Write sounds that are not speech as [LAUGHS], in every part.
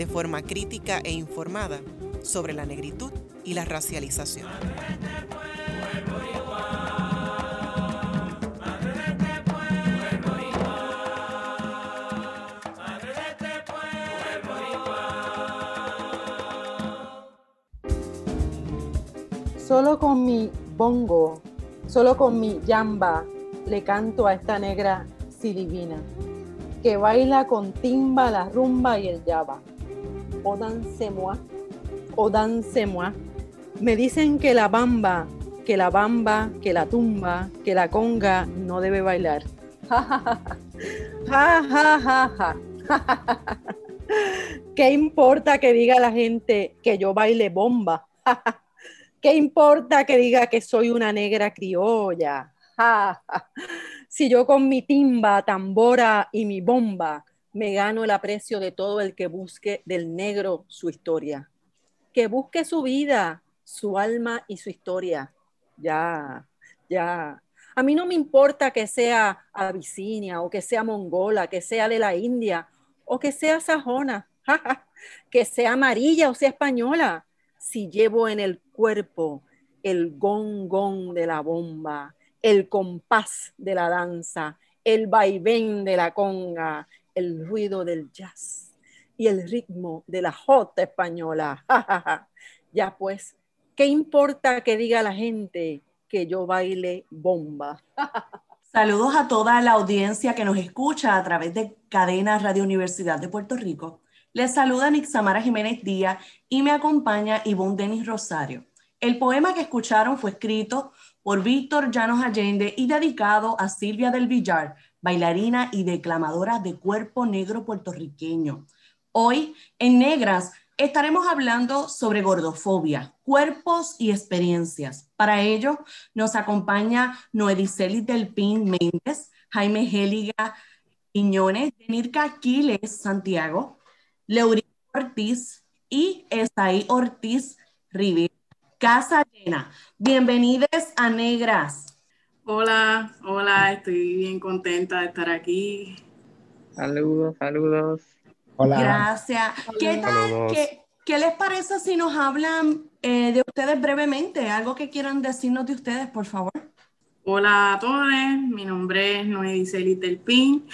de forma crítica e informada sobre la negritud y la racialización. Solo con mi bongo, solo con mi yamba, le canto a esta negra si divina, que baila con timba, la rumba y el yaba. O Me dicen que la bamba, que la bamba, que la tumba, que la conga no debe bailar. Ja, ja, ja, ¿Qué importa que diga la gente que yo baile bomba? [LAUGHS] ¿Qué importa que diga que soy una negra criolla? [LAUGHS] si yo con mi timba, tambora y mi bomba me gano el aprecio de todo el que busque del negro su historia. Que busque su vida, su alma y su historia. Ya, ya. A mí no me importa que sea abisinia o que sea mongola, que sea de la India o que sea sajona, [LAUGHS] que sea amarilla o sea española. Si llevo en el cuerpo el gong de la bomba, el compás de la danza, el vaivén de la conga, el ruido del jazz y el ritmo de la jota española. [LAUGHS] ya pues, ¿qué importa que diga la gente que yo baile bomba? [LAUGHS] Saludos a toda la audiencia que nos escucha a través de Cadena Radio Universidad de Puerto Rico. Les saluda Nixamara Jiménez Díaz y me acompaña Ivonne Denis Rosario. El poema que escucharon fue escrito por Víctor Llanos Allende y dedicado a Silvia del Villar, bailarina y declamadora de cuerpo negro puertorriqueño. Hoy, en Negras, estaremos hablando sobre gordofobia, cuerpos y experiencias. Para ello, nos acompaña Noediceli del Pin Méndez, Jaime Géliga Quiñones, Denirka Aquiles Santiago, Leurí Ortiz y Esaí Ortiz Rivera. Casa llena. Bienvenidos a Negras. Hola, hola, estoy bien contenta de estar aquí. Saludos, saludos. Hola. Gracias. ¿Qué tal? ¿Qué, les parece si nos hablan eh, de ustedes brevemente? Algo que quieran decirnos de ustedes, por favor. Hola a todos, mi nombre es Noé Diseli Telpín.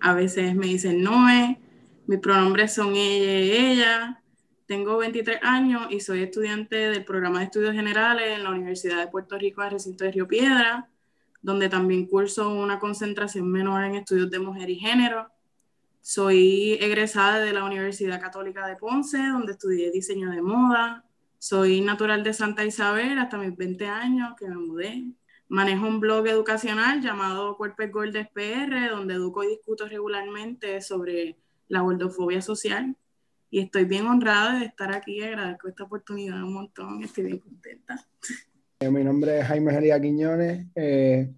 A veces me dicen Noé. Mis pronombres son ella y ella. Tengo 23 años y soy estudiante del programa de estudios generales en la Universidad de Puerto Rico, de recinto de Río Piedra donde también curso una concentración menor en estudios de mujer y género. Soy egresada de la Universidad Católica de Ponce, donde estudié diseño de moda. Soy natural de Santa Isabel hasta mis 20 años que me mudé. Manejo un blog educacional llamado Cuerpos Gordes PR, donde educo y discuto regularmente sobre la gordofobia social. Y estoy bien honrada de estar aquí, agradezco esta oportunidad un montón, estoy bien contenta. Eh, mi nombre es Jaime Gería Quiñones, eh,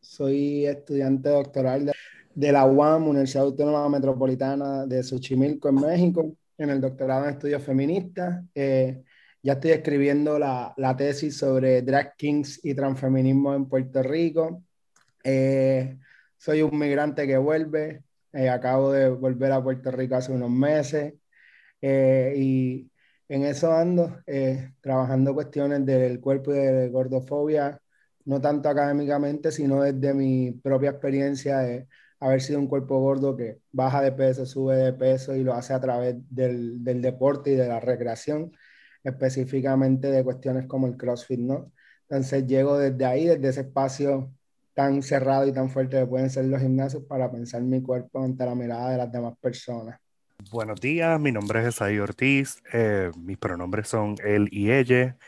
soy estudiante doctoral de, la UAM, Universidad Autónoma Metropolitana de Xochimilco, en México, en el doctorado en estudios feministas. Eh, ya estoy escribiendo la, la, tesis sobre drag kings y transfeminismo en Puerto Rico. soy un migrante que vuelve, acabo de volver a Puerto Rico hace unos meses y en eso ando, eh, trabajando cuestiones del cuerpo y de gordofobia, no tanto académicamente, sino desde mi propia experiencia de haber sido un cuerpo gordo que baja de peso, sube de peso y lo hace a través del, del deporte y de la recreación, específicamente de cuestiones como el CrossFit, ¿no? Entonces llego desde ahí, desde ese espacio tan cerrado y tan fuerte que pueden ser los gimnasios para pensar mi cuerpo ante la mirada de las demás personas. Buenos días, mi nombre es Esaí Ortiz, eh, mis pronombres son él y ella.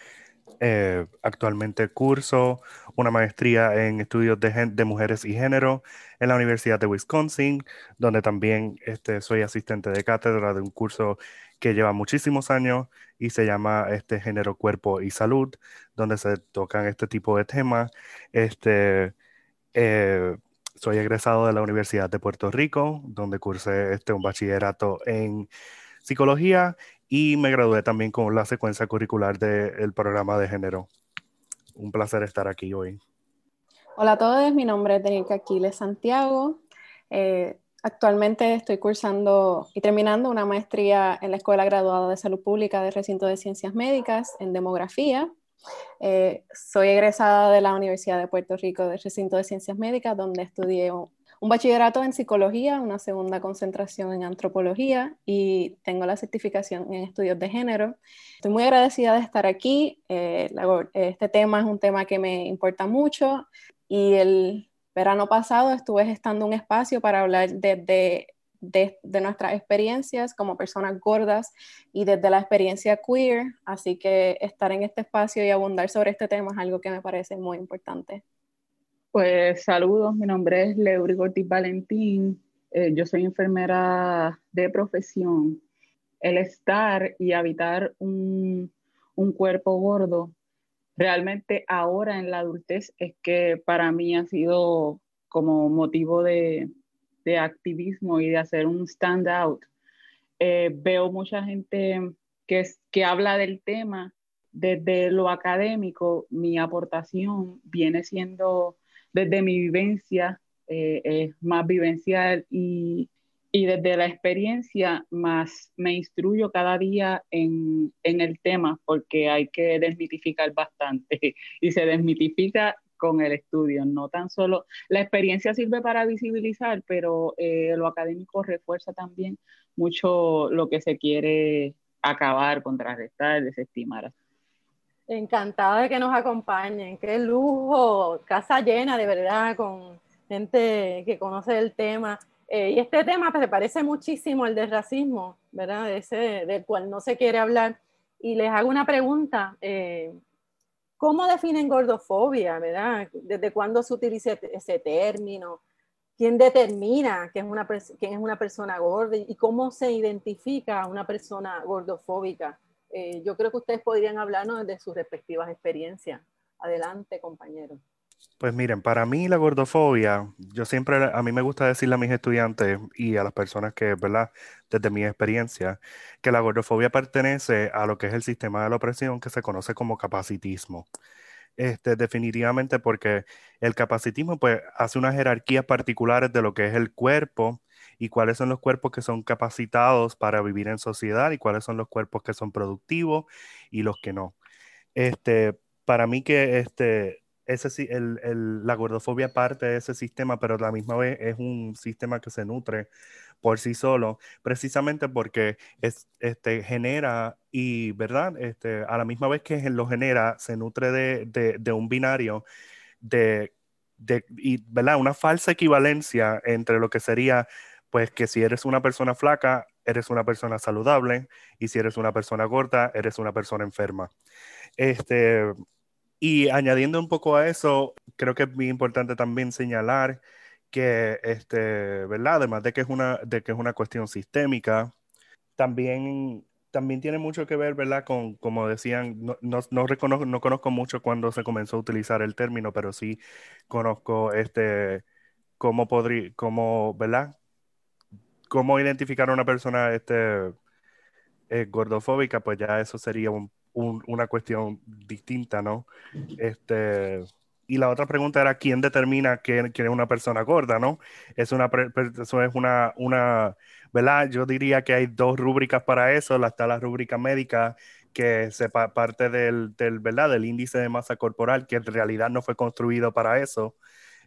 Eh, actualmente curso una maestría en estudios de, mujeres y género en la Universidad de Wisconsin, donde también este, soy asistente de cátedra de un curso que lleva muchísimos años y se llama este género cuerpo y salud, donde se tocan este tipo de temas. Este, eh, soy egresado de la Universidad de Puerto Rico, donde cursé este, un bachillerato en psicología y me gradué también con la secuencia curricular del programa de género. Un placer estar aquí hoy. Hola a todos, mi nombre es Aquiles Santiago. Eh, actualmente estoy cursando y terminando una maestría en la Escuela Graduada de Salud Pública del Recinto de Ciencias Médicas en Demografía. Eh, soy egresada de la Universidad de Puerto Rico del Recinto de Ciencias Médicas, donde estudié un bachillerato en psicología, una segunda concentración en antropología y tengo la certificación en estudios de género. Estoy muy agradecida de estar aquí. Eh, este tema es un tema que me importa mucho y el verano pasado estuve gestando un espacio para hablar desde de, de, nuestras experiencias como personas gordas y desde la experiencia queer. Así que estar en este espacio y abundar sobre este tema es algo que me parece muy importante. Pues saludos, mi nombre es Leury Valentín, eh, yo soy enfermera de profesión. El estar y habitar un, un cuerpo gordo, realmente ahora en la adultez es que para mí ha sido como motivo de, de activismo y de hacer un stand out. Eh, veo mucha gente que, que habla del tema desde lo académico, mi aportación viene siendo desde mi vivencia, eh, es más vivencial y, y, desde la experiencia más me instruyo cada día en, en, el tema porque hay que desmitificar bastante [LAUGHS] y se desmitifica con el estudio, no tan solo la experiencia sirve para visibilizar, pero eh, lo académico refuerza también mucho lo que se quiere acabar, contrarrestar, desestimar. Encantada de que nos acompañen. Qué lujo, casa llena de verdad, con gente que conoce el tema. Eh, y este tema pues, parece muchísimo al del racismo, ¿verdad? Ese del cual no se quiere hablar. Y les hago una pregunta. Eh, ¿Cómo definen gordofobia, verdad? ¿Desde cuándo se utiliza ese término? ¿Quién determina quién es una, persona gorda? ¿Y cómo se identifica a una persona gordofóbica? Eh, yo creo que ustedes podrían hablarnos de sus respectivas experiencias. Adelante, compañero. Pues miren, para mí la gordofobia, yo siempre, a mí me gusta decirle a mis estudiantes y a las personas que, ¿verdad? Desde mi experiencia, que la gordofobia pertenece a lo que es el sistema de la opresión que se conoce como capacitismo. Este, definitivamente porque el capacitismo pues hace unas jerarquías particulares de lo que es el cuerpo y cuáles son los cuerpos que son capacitados para vivir en sociedad y cuáles son los cuerpos que son productivos y los que no. Este, para mí que este, ese, el, la gordofobia parte de ese sistema, pero a la misma vez es un sistema que se nutre por sí solo, precisamente porque es, este, genera y, ¿verdad? Este, a la misma vez que lo genera, se nutre de, de, de un binario de, de y, ¿verdad? Una falsa equivalencia entre lo que sería pues que si eres una persona flaca, eres una persona saludable, y si eres una persona gorda, eres una persona enferma. Este, y añadiendo un poco a eso, creo que es muy importante también señalar que, este, ¿verdad? Además de que es una, de que es una cuestión sistémica, también, también tiene mucho que ver, ¿verdad? Con, como decían, no, no, no, reconozco, no conozco mucho cuando se comenzó a utilizar el término, pero sí conozco este, cómo podría, cómo, ¿verdad? cómo identificar a una persona este, eh, gordofóbica, pues ya eso sería una cuestión distinta, ¿no? Este, y la otra pregunta era, ¿quién determina quién, es una persona gorda, ¿no? Es una, eso es una, una, ¿verdad? Yo diría que hay dos rúbricas para eso. Está la rúbrica médica, que se parte del, del, ¿verdad? del índice de masa corporal, que en realidad no fue construido para eso.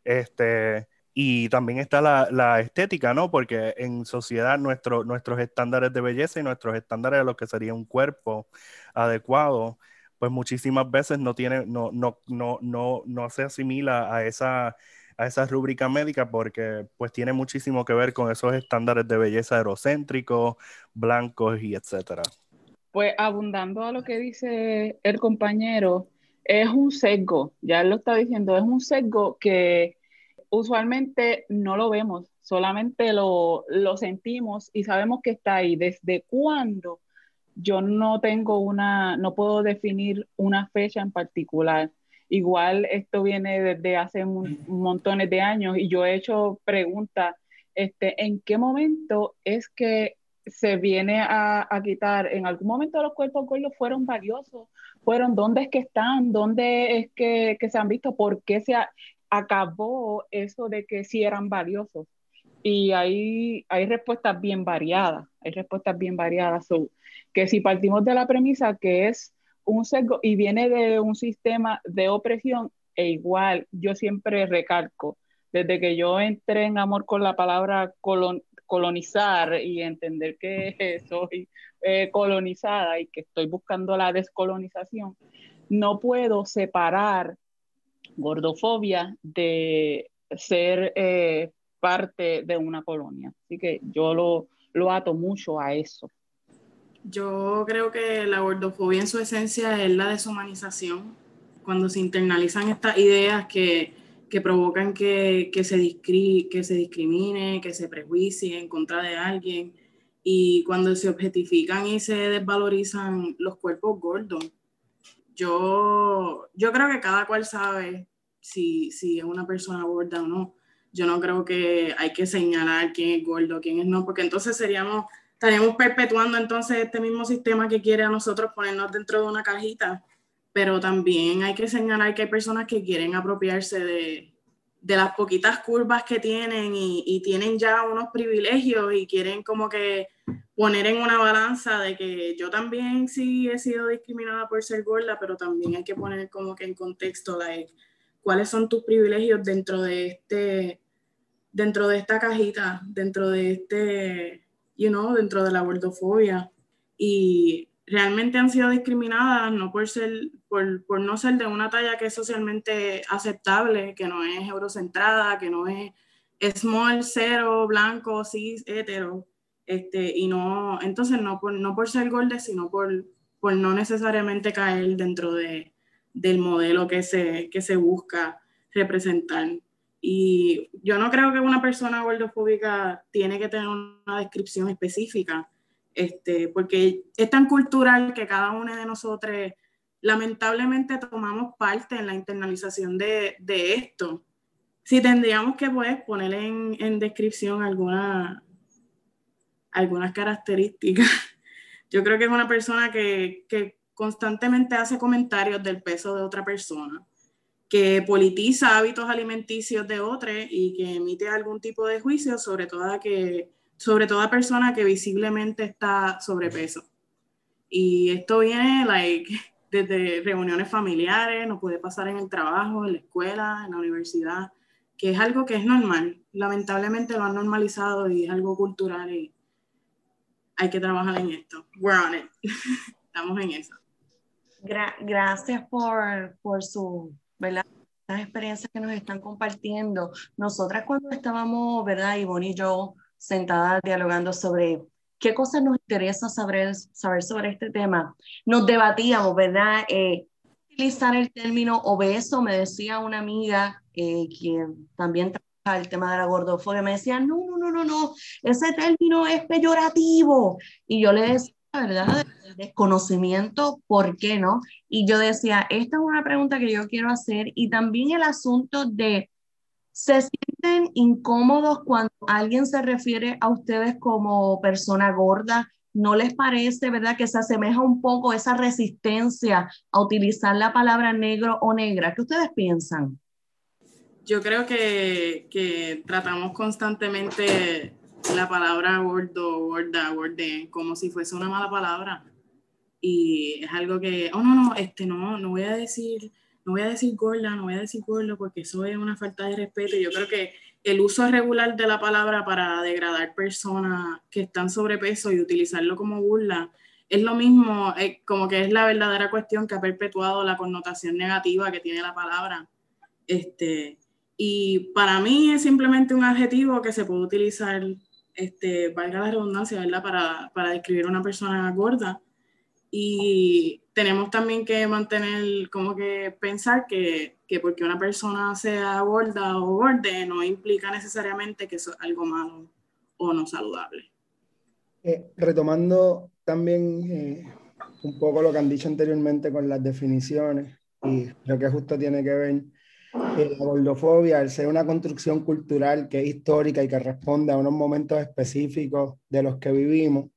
Este, y también está la, la, estética, ¿no? Porque en sociedad nuestro, nuestros estándares de belleza y nuestros estándares de lo que sería un cuerpo adecuado, pues muchísimas veces no tiene, no, no, no, no, no se asimila a esa, a rúbrica médica porque pues tiene muchísimo que ver con esos estándares de belleza eurocéntricos, blancos y etcétera. Pues abundando a lo que dice el compañero, es un sesgo, ya lo está diciendo, es un sesgo que usualmente no lo vemos, solamente lo, sentimos y sabemos que está ahí. ¿Desde cuándo yo no tengo una, no puedo definir una fecha en particular. Igual esto viene desde hace montones de años y yo he hecho preguntas, este, ¿en qué momento es que se viene a, quitar? ¿En algún momento los cuerpos gordos fueron valiosos? ¿Fueron dónde es que están? ¿Dónde es que, se han visto? ¿Por qué se acabó eso de que sí eran valiosos? Y hay, hay respuestas bien variadas, hay respuestas bien variadas. que si partimos de la premisa que es un sesgo y viene de un sistema de opresión, e igual yo siempre recalco, desde que yo entré en amor con la palabra colonizar y entender que [LAUGHS] soy eh, colonizada y que estoy buscando la descolonización, no puedo separar gordofobia de ser eh, parte de una colonia. Así que yo lo, lo ato mucho a eso. Yo creo que la gordofobia en su esencia es la deshumanización, cuando se internalizan estas ideas que, que provocan que, que, se que se discrimine, que se prejuicie en contra de alguien, y cuando se objetifican y se desvalorizan los cuerpos gordos. Yo, yo creo que cada cual sabe si, si es una persona gorda o no. Yo no creo que hay que señalar quién es gordo, quién es no, porque entonces seríamos estaríamos perpetuando entonces este mismo sistema que quiere a nosotros ponernos dentro de una cajita, pero también hay que señalar que hay personas que quieren apropiarse de, de las poquitas curvas que tienen y, y, tienen ya unos privilegios y quieren como que poner en una balanza de que yo también sí he sido discriminada por ser gorda, pero también hay que poner como que en contexto, like, cuáles son tus privilegios dentro de este, dentro de esta cajita, dentro de este you know, dentro de la gordofobia. Y realmente han sido discriminadas no por ser, por, por, no ser de una talla que es socialmente aceptable, que no es eurocentrada, que no es small, cero, blanco, cis, hetero. Este, y no, entonces no por, no por ser gorda, sino por, por no necesariamente caer dentro de, del modelo que se, que se busca representar. Y yo no creo que una persona gordofóbica tiene que tener una descripción específica, este, porque es tan cultural que cada uno de nosotros lamentablemente tomamos parte en la internalización de, de esto. Si tendríamos que pues, poner en, en descripción alguna, algunas características, [LAUGHS] yo creo que es una persona que, que constantemente hace comentarios del peso de otra persona que politiza hábitos alimenticios de otros y que emite algún tipo de juicio sobre toda, que, sobre toda persona que visiblemente está sobrepeso. Y esto viene like, [LAUGHS] desde reuniones familiares, no puede pasar en el trabajo, en la escuela, en la universidad, que es algo que es normal. Lamentablemente lo han normalizado y es algo cultural y hay que trabajar en esto. We're on it. [LAUGHS] Estamos en eso. gracias por, por su ¿verdad? Las experiencias que nos están compartiendo. Nosotras cuando estábamos, ¿verdad? Ivonne y yo sentadas dialogando sobre qué cosas nos interesa saber, saber sobre este tema, nos debatíamos, ¿verdad? Eh, utilizar el término obeso, me decía una amiga eh, quien también trabaja el tema de la gordofobia, me decía, no, no, no, no, no, ese término es peyorativo. Y yo le decía, ¿verdad? desconocimiento, ¿por qué no? Y yo decía, esta es una pregunta que yo quiero hacer y también el asunto de, ¿se sienten incómodos cuando alguien se refiere a ustedes como persona gorda? ¿No les parece, verdad, que se asemeja un poco esa resistencia a utilizar la palabra negro o negra? ¿Qué ustedes piensan? Yo creo que, que tratamos constantemente la palabra gordo, gorda, gorde, como si fuese una mala palabra. Y es algo que, oh no, no, este no, no voy a decir, no voy a decir gorda, no voy a decir gordo, porque eso es una falta de respeto. Yo creo que el uso regular de la palabra para degradar personas que están sobrepeso y utilizarlo como burla es lo mismo, eh, como que es la verdadera cuestión que ha perpetuado la connotación negativa que tiene la palabra. Este, y para mí es simplemente un adjetivo que se puede utilizar este, valga la redundancia, ¿verdad? Para, para describir a una persona gorda. Y tenemos también que mantener, como que pensar que, que porque una persona sea gorda o gorde no implica necesariamente que eso es algo malo o no saludable. Eh, retomando también eh, un poco lo que han dicho anteriormente con las definiciones y lo que justo tiene que ver la gordofobia, el ser una construcción cultural que es histórica y que responde a unos momentos específicos de los que vivimos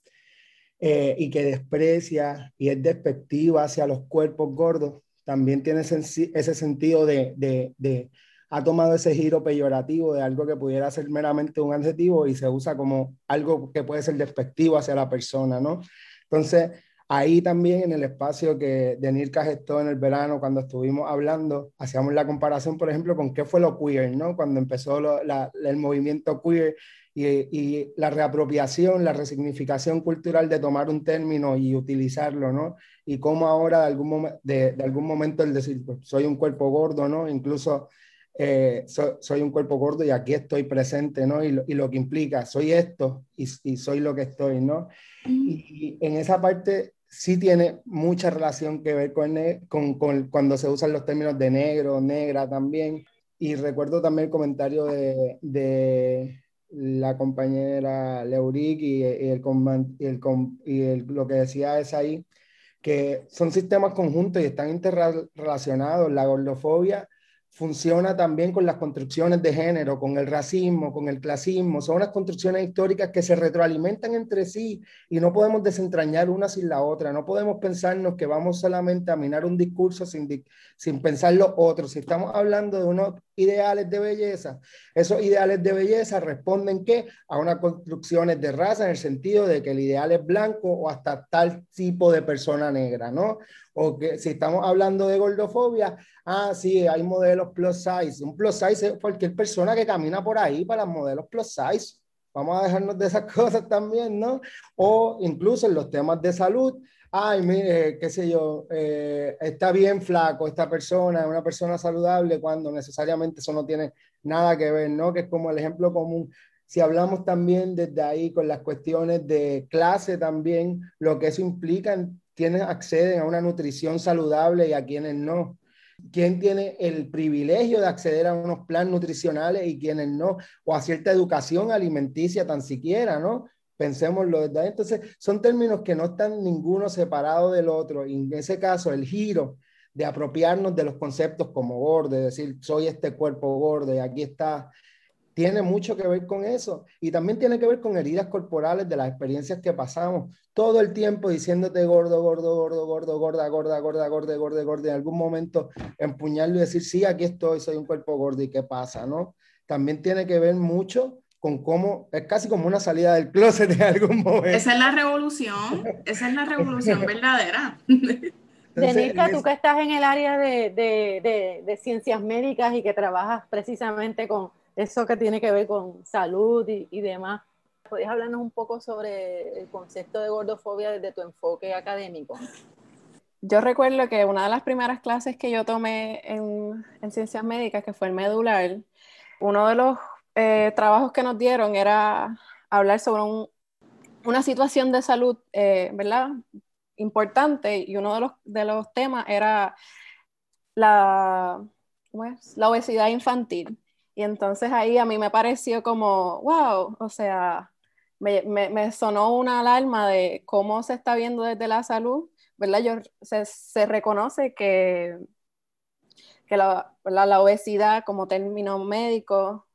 eh, y que desprecia y es despectiva hacia los cuerpos gordos, también tiene ese sentido de, de, de, ha tomado ese giro peyorativo de algo que pudiera ser meramente un adjetivo y se usa como algo que puede ser despectivo hacia la persona, ¿no? Entonces, Ahí también en el espacio que Denirka gestó en el verano, cuando estuvimos hablando, hacíamos la comparación, por ejemplo, con qué fue lo queer, ¿no? Cuando empezó el movimiento queer y, y, la reapropiación, la resignificación cultural de tomar un término y utilizarlo, ¿no? Y cómo ahora de algún, de, de algún momento el decir, pues, soy un cuerpo gordo, ¿no? Incluso eh, soy un cuerpo gordo y aquí estoy presente, ¿no? Y lo, y lo que implica, soy esto y, y, soy lo que estoy, ¿no? Mm. Y, en esa parte sí tiene mucha relación que ver con, con, con, cuando se usan los términos de negro, negra también. Y recuerdo también el comentario de, de la compañera Leuric y, el, y, el, y el, lo que decía es ahí, que son sistemas conjuntos y están interrelacionados. La gordofobia funciona también con las construcciones de género, con el racismo, con el clasismo. Son unas construcciones históricas que se retroalimentan entre sí y no podemos desentrañar una sin la otra. No podemos pensarnos que vamos solamente a minar un discurso sin, sin pensar lo otro. Si estamos hablando de unos ideales de belleza, esos ideales de belleza responden ¿qué? a unas construcciones de raza en el sentido de que el ideal es blanco o hasta tal tipo de persona negra, ¿no? O que si estamos hablando de gordofobia, ah, sí, hay modelos plus size. Un plus size es cualquier persona que camina por ahí para los modelos plus size. Vamos a dejarnos de esas [LAUGHS] cosas también, ¿no? O incluso en los temas de salud, ay, mire, qué sé yo, eh, está bien flaco esta persona, una persona saludable, cuando necesariamente eso no tiene nada que ver, ¿no? Que es como el ejemplo común. Si hablamos también desde ahí con las cuestiones de clase también, lo que eso implica quienes acceden a una nutrición saludable y a quienes no. ¿Quién tiene el privilegio de acceder a unos planes nutricionales y quienes no? O a cierta educación alimenticia tan siquiera, ¿no? Pensémoslo ahí. Entonces, son términos que no están ninguno separado del otro. Y en ese caso, el giro de apropiarnos de los conceptos como gordo, de decir, soy este cuerpo gordo y aquí está tiene mucho que ver con eso. Y también tiene que ver con heridas corporales de las experiencias que pasamos. Todo el tiempo diciéndote gordo, gordo, gordo, gordo, gorda, gorda, gorda, gorda, gorda, gorda. En algún momento empuñarlo y decir, sí, aquí estoy, soy un cuerpo gordo y qué pasa, ¿no? También tiene que ver mucho con cómo es casi como una salida del closet en algún momento. Esa es la revolución, esa es la revolución [LAUGHS] verdadera. Denica, tú que estás en el área de, de, de, de, ciencias médicas y que trabajas precisamente con eso que tiene que ver con salud y, demás. ¿Podrías hablarnos un poco sobre el concepto de gordofobia desde tu enfoque académico? Yo recuerdo que una de las primeras clases que yo tomé en, ciencias médicas, que fue el medular, uno de los eh, trabajos que nos dieron era hablar sobre una situación de salud, eh, ¿verdad? Importante y uno de los, de los temas era la, la obesidad infantil. Y entonces ahí a mí me pareció como, wow, o sea, me, me, sonó una alarma de cómo se está viendo desde la salud, ¿verdad? Yo, se, se reconoce que, que la, la, obesidad como término médico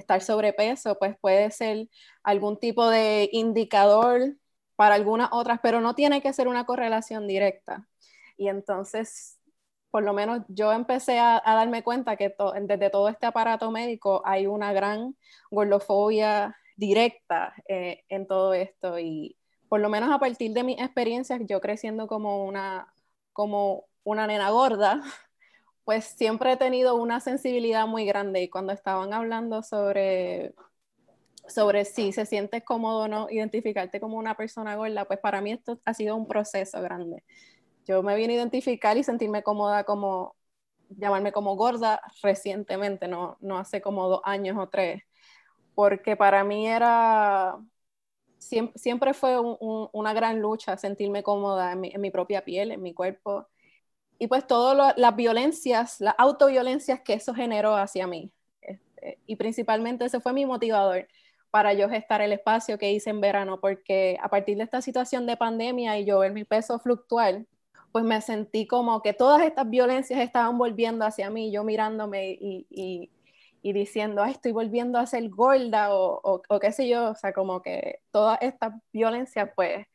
estar sobrepeso, pues puede ser algún tipo de indicador para algunas otras, pero no tiene que ser una correlación directa. Y entonces por lo menos yo empecé a, darme cuenta que desde todo este aparato médico hay una gran gordofobia directa eh, en todo esto y por lo menos a partir de mis experiencias, yo creciendo como una, como una nena gorda, pues siempre he tenido una sensibilidad muy grande y cuando estaban hablando sobre sobre si se siente cómodo o no identificarte como una persona gorda, pues para mí esto ha sido un proceso grande. Yo me vine a identificar y sentirme cómoda como, llamarme como gorda recientemente, no, no hace como dos años o tres, porque para mí era, siempre, siempre fue una gran lucha sentirme cómoda en mi, en mi, propia piel, en mi cuerpo, y pues todas las violencias, las autoviolencias que eso generó hacia mí. Este, y principalmente ese fue mi motivador, para yo gestar el espacio que hice en verano, porque a partir de esta situación de pandemia y yo ver mi peso fluctuar, pues me sentí como que todas estas violencias estaban volviendo hacia mí, yo mirándome y, y, diciendo, estoy volviendo a ser gorda o, o, o, qué sé yo, o sea, como que todas estas violencias pues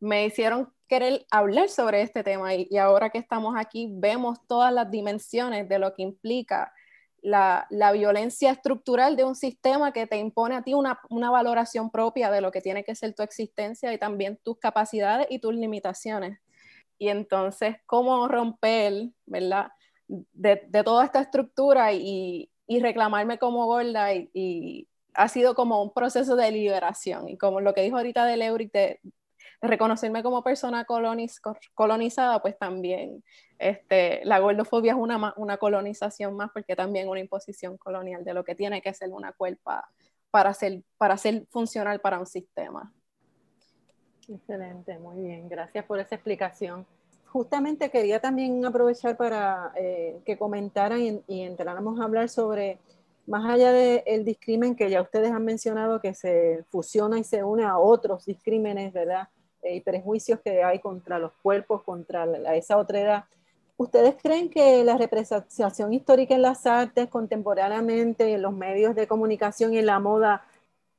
me hicieron querer hablar sobre este tema y, y ahora que estamos aquí vemos todas las dimensiones de lo que implica la, la, violencia estructural de un sistema que te impone a ti una, una, valoración propia de lo que tiene que ser tu existencia y también tus capacidades y tus limitaciones. Y entonces, ¿cómo romper, verdad, de, de toda esta estructura y, y, reclamarme como gorda? Y, y, ha sido como un proceso de liberación. Y como lo que dijo ahorita de Leuric, de, reconocerme como persona coloniz colonizada, pues también este, la gordofobia es una, una colonización más porque también una imposición colonial de lo que tiene que ser una cuerpa para ser, para ser funcional para un sistema. Excelente, muy bien, gracias por esa explicación. Justamente quería también aprovechar para eh, que comentaran y, y, entráramos a hablar sobre, más allá del de discrimen que ya ustedes han mencionado, que se fusiona y se une a otros discrímenes, ¿verdad? Y prejuicios que hay contra los cuerpos, contra la, esa otra edad. ¿Ustedes creen que la representación histórica en las artes contemporáneamente, en los medios de comunicación y en la moda,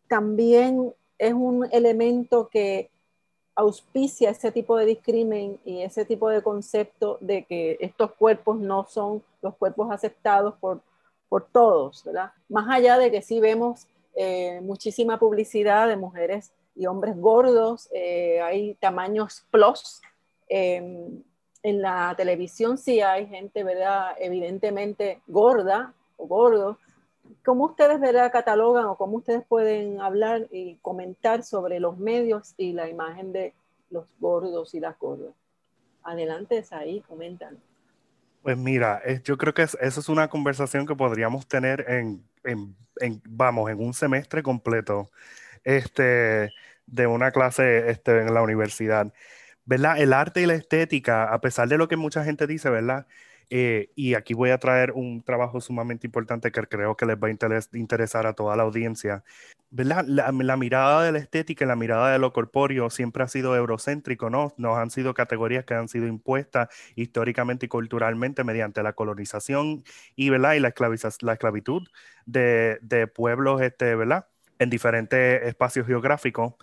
también es un elemento que auspicia ese tipo de discrimen y ese tipo de concepto de que estos cuerpos no son los cuerpos aceptados por, por todos, ¿verdad? Más allá de que sí vemos eh, muchísima publicidad de mujeres y hombres gordos, eh, hay tamaños plus. Eh, en la televisión sí hay gente, ¿verdad? Evidentemente gorda o gordo. ¿Cómo ustedes, ¿verdad? Catalogan o cómo ustedes pueden hablar y comentar sobre los medios y la imagen de los gordos y las gordas? Adelante, es ahí, comentan. Pues mira, yo creo que eso es una conversación que podríamos tener en, en, en, vamos, en un semestre completo este, de una clase este, en la universidad. ¿Verdad? El arte y la estética, a pesar de lo que mucha gente dice, ¿verdad? Eh, y aquí voy a traer un trabajo sumamente importante que creo que les va a interes interesar a toda la audiencia. ¿Verdad? La, mirada de la estética y la mirada de lo corpóreo siempre ha sido eurocéntrico, ¿no? Nos han sido categorías que han sido impuestas históricamente y culturalmente mediante la colonización y, ¿verdad? y la, la esclavitud de, de pueblos, este, ¿verdad? En diferentes espacios geográficos.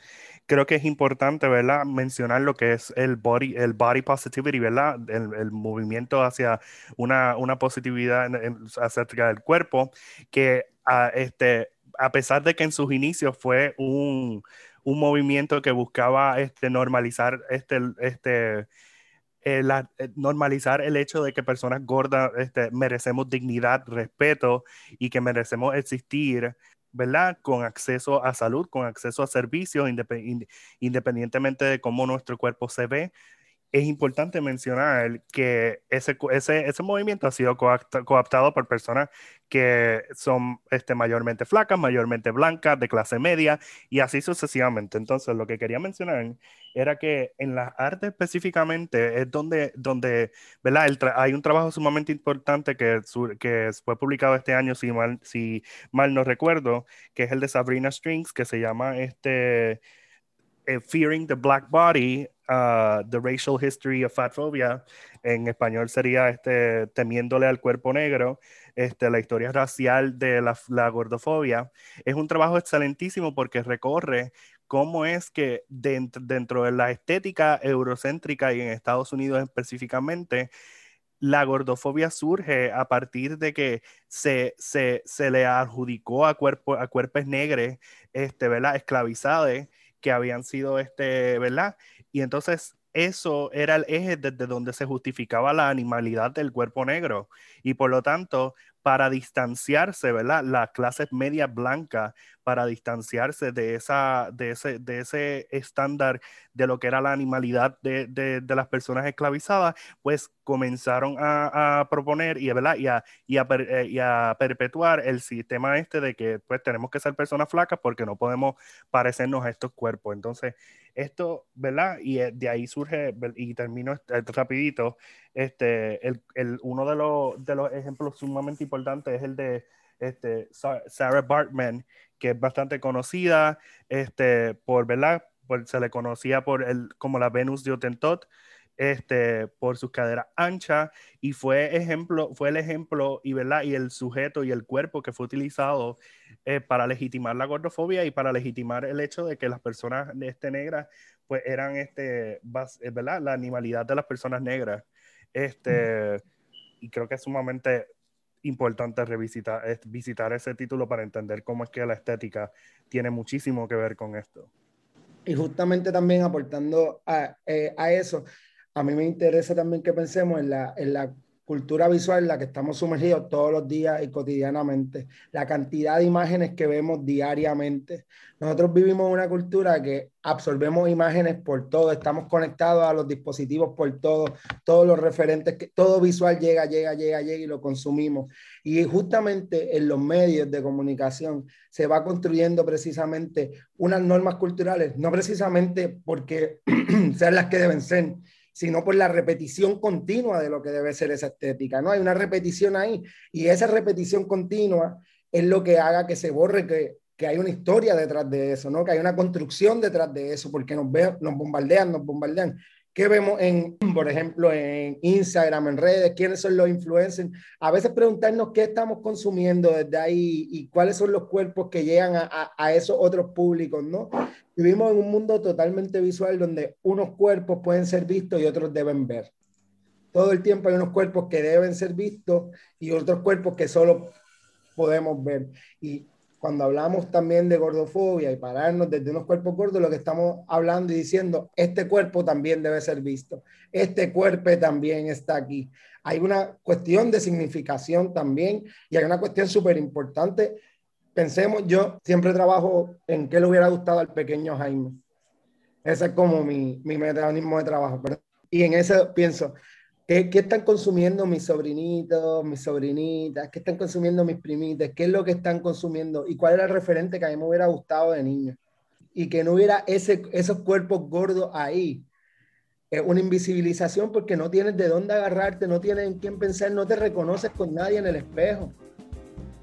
Creo que es importante, ¿verdad? Mencionar lo que es el body, el body positivity, ¿verdad? El, el movimiento hacia una, una positividad en, en, acerca del cuerpo, que a, este, a pesar de que en sus inicios fue un, un movimiento que buscaba este, normalizar este, este, eh, la, eh, normalizar el hecho de que personas gordas este, merecemos dignidad, respeto y que merecemos existir ¿verdad? Con acceso a salud, con acceso a servicios, independientemente de cómo nuestro cuerpo se ve. Es importante mencionar que ese, ese, ese movimiento ha sido cooptado por personas que son este, mayormente flacas, mayormente blancas, de clase media y así sucesivamente. Entonces, lo que quería mencionar era que en las artes específicamente es donde, donde ¿verdad? hay un trabajo sumamente importante que, que fue publicado este año, si mal, si mal no recuerdo, que es el de Sabrina Strings, que se llama este, eh, Fearing the Black Body, uh, The Racial History of Fat Phobia. En español sería este, Temiéndole al cuerpo negro este, la historia racial de la, la, gordofobia, es un trabajo excelentísimo porque recorre cómo es que dentro, dentro de la estética eurocéntrica y en Estados Unidos específicamente, la gordofobia surge a partir de que se, se, se le adjudicó a, cuerpo, a cuerpos negros, este, ¿verdad? Esclavizados que habían sido, este, ¿verdad? Y entonces eso era el eje desde donde se justificaba la animalidad del cuerpo negro. Y por lo tanto, para distanciarse, ¿verdad? Las clases medias blancas, para distanciarse de, esa, de, ese, de ese estándar de lo que era la animalidad de, de, de las personas esclavizadas, pues comenzaron a, a proponer y, ¿verdad? Y, a, y, a eh, y, a, perpetuar el sistema este de que pues tenemos que ser personas flacas porque no podemos parecernos a estos cuerpos. Entonces, esto, ¿verdad? Y eh, de ahí surge, y termino este, rapidito, este, el, el, uno de los, de los ejemplos sumamente importantes es el de este, Sarah Bartman, que es bastante conocida este, por, ¿verdad? se le conocía por el, como la Venus de Otentot, este, por sus caderas anchas y fue, ejemplo, fue el ejemplo y, ¿verdad? y el sujeto y el cuerpo que fue utilizado eh, para legitimar la gordofobia y para legitimar el hecho de que las personas este, negras pues eran este, eh, ¿verdad? la animalidad de las personas negras. Este, y creo que es sumamente importante revisitar visitar ese título para entender cómo es que la estética tiene muchísimo que ver con esto. Y justamente también aportando a, eh, a eso, a mí me interesa también que pensemos en la, en la cultura visual en la que estamos sumergidos todos los días y cotidianamente, la cantidad de imágenes que vemos diariamente. Nosotros vivimos una cultura que absorbemos imágenes por todo, estamos conectados a los dispositivos por todo, todos los referentes, que todo visual llega, llega, llega, llega y lo consumimos. Y justamente en los medios de comunicación se va construyendo precisamente unas normas culturales, no precisamente porque [CLEARS THROAT] sean las que deben ser, sino por la repetición continua de lo que debe ser esa estética, ¿no? Hay una repetición ahí y esa repetición continua es lo que haga que se borre que, que hay una historia detrás de eso, ¿no? Que hay una construcción detrás de eso, porque nos, ve, nos bombardean, nos bombardean. ¿Qué vemos en, por ejemplo, en Instagram, en redes? ¿Quiénes son los influencers? A veces preguntarnos qué estamos consumiendo desde ahí y cuáles son los cuerpos que llegan a, a, esos otros públicos, ¿no? Vivimos en un mundo totalmente visual donde unos cuerpos pueden ser vistos y otros deben ver. Todo el tiempo hay unos cuerpos que deben ser vistos y otros cuerpos que solo podemos ver. Y cuando hablamos también de gordofobia y pararnos desde unos cuerpos gordos, lo que estamos hablando y diciendo, este cuerpo también debe ser visto, este cuerpo también está aquí. Hay una cuestión de significación también y hay una cuestión súper importante. Pensemos, yo siempre trabajo en qué le hubiera gustado al pequeño Jaime. Ese es como mi, mi mecanismo de trabajo. Y en eso pienso, ¿Qué, están consumiendo mis sobrinitos, mis sobrinitas? ¿Qué están consumiendo mis primitas? ¿Qué es lo que están consumiendo? ¿Y cuál era el referente que a mí me hubiera gustado de niño? Y que no hubiera ese, esos cuerpos gordos ahí. Es una invisibilización porque no tienes de dónde agarrarte, no tienes en quién pensar, no te reconoces con nadie en el espejo.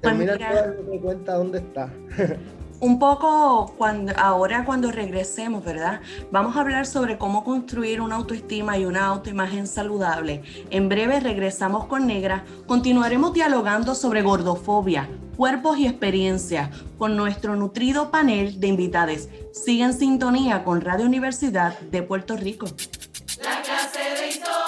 Pues Termina todo cuenta dónde está. [LAUGHS] un poco cuando, ahora cuando regresemos, ¿verdad? Vamos a hablar sobre cómo construir una autoestima y una autoimagen saludable. En breve regresamos con Negra. Continuaremos dialogando sobre gordofobia, cuerpos y experiencias con nuestro nutrido panel de invitados. Sigue en sintonía con Radio Universidad de Puerto Rico. La de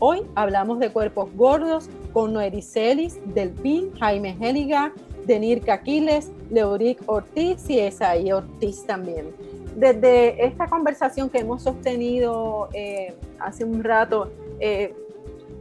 Hoy hablamos de cuerpos gordos con Noericelis, Delpín, Jaime Heliga, Denirka Aquiles, Leoric Ortiz y Esaí Ortiz también. Desde esta conversación que hemos sostenido eh, hace un rato, eh,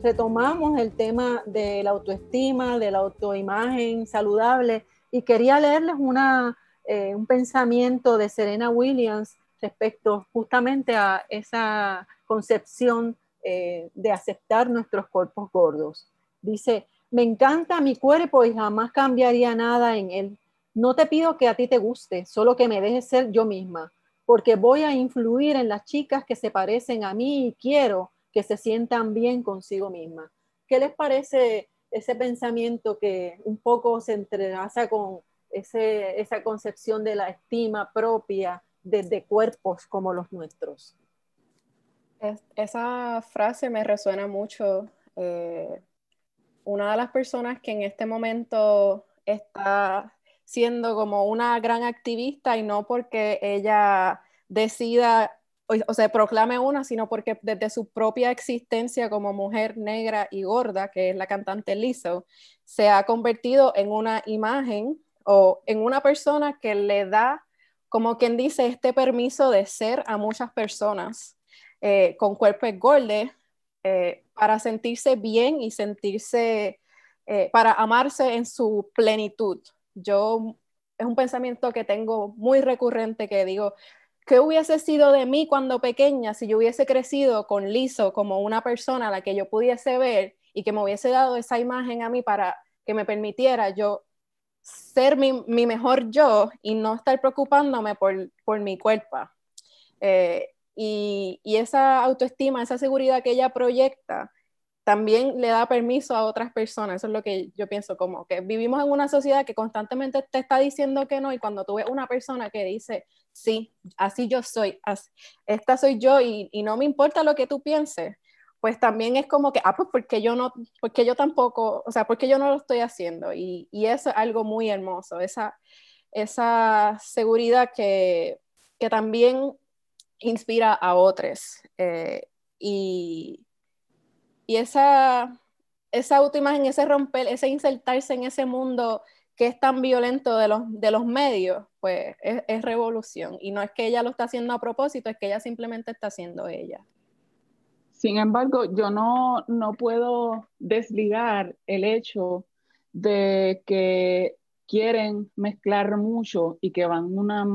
retomamos el tema de la autoestima, de la autoimagen saludable y quería leerles una, eh, un pensamiento de Serena Williams respecto justamente a esa concepción eh, de aceptar nuestros cuerpos gordos. Dice, me encanta mi cuerpo y jamás cambiaría nada en él. No te pido que a ti te guste, solo que me dejes ser yo misma, porque voy a influir en las chicas que se parecen a mí y quiero que se sientan bien consigo misma. ¿Qué les parece ese pensamiento que un poco se entrelaza con esa concepción de la estima propia desde cuerpos como los nuestros? Esa frase me resuena mucho. Eh, una de las personas que en este momento está siendo como una gran activista y no porque ella decida o, se proclame una, sino porque desde su propia existencia como mujer negra y gorda, que es la cantante Lizzo, se ha convertido en una imagen o en una persona que le da, como quien dice, este permiso de ser a muchas personas eh, con cuerpos gordos eh, para sentirse bien y sentirse eh, para amarse en su plenitud. Yo, es un pensamiento que tengo muy recurrente que digo, ¿qué hubiese sido de mí cuando pequeña si yo hubiese crecido con liso como una persona a la que yo pudiese ver y que me hubiese dado esa imagen a mí para que me permitiera yo ser mi, mejor yo y no estar preocupándome por, por mi cuerpo? Eh, y, y, esa autoestima, esa seguridad que ella proyecta, también le da permiso a otras personas. Eso es lo que yo pienso, como que vivimos en una sociedad que constantemente te está diciendo que no y cuando tú ves una persona que dice, sí, así yo soy, esta soy yo y, y, no me importa lo que tú pienses, pues también es como que, ah, pues porque yo no, porque yo tampoco, o sea, porque yo no lo estoy haciendo y, y eso es algo muy hermoso, esa, esa seguridad que, que también inspira a otros. Eh, y, y esa, esa autoimagen, ese romper, ese insertarse en ese mundo que es tan violento de los, de los medios, pues es, revolución. Y no es que ella lo está haciendo a propósito, es que ella simplemente está haciendo ella. Sin embargo, yo no, no puedo desligar el hecho de que quieren mezclar mucho y que van una,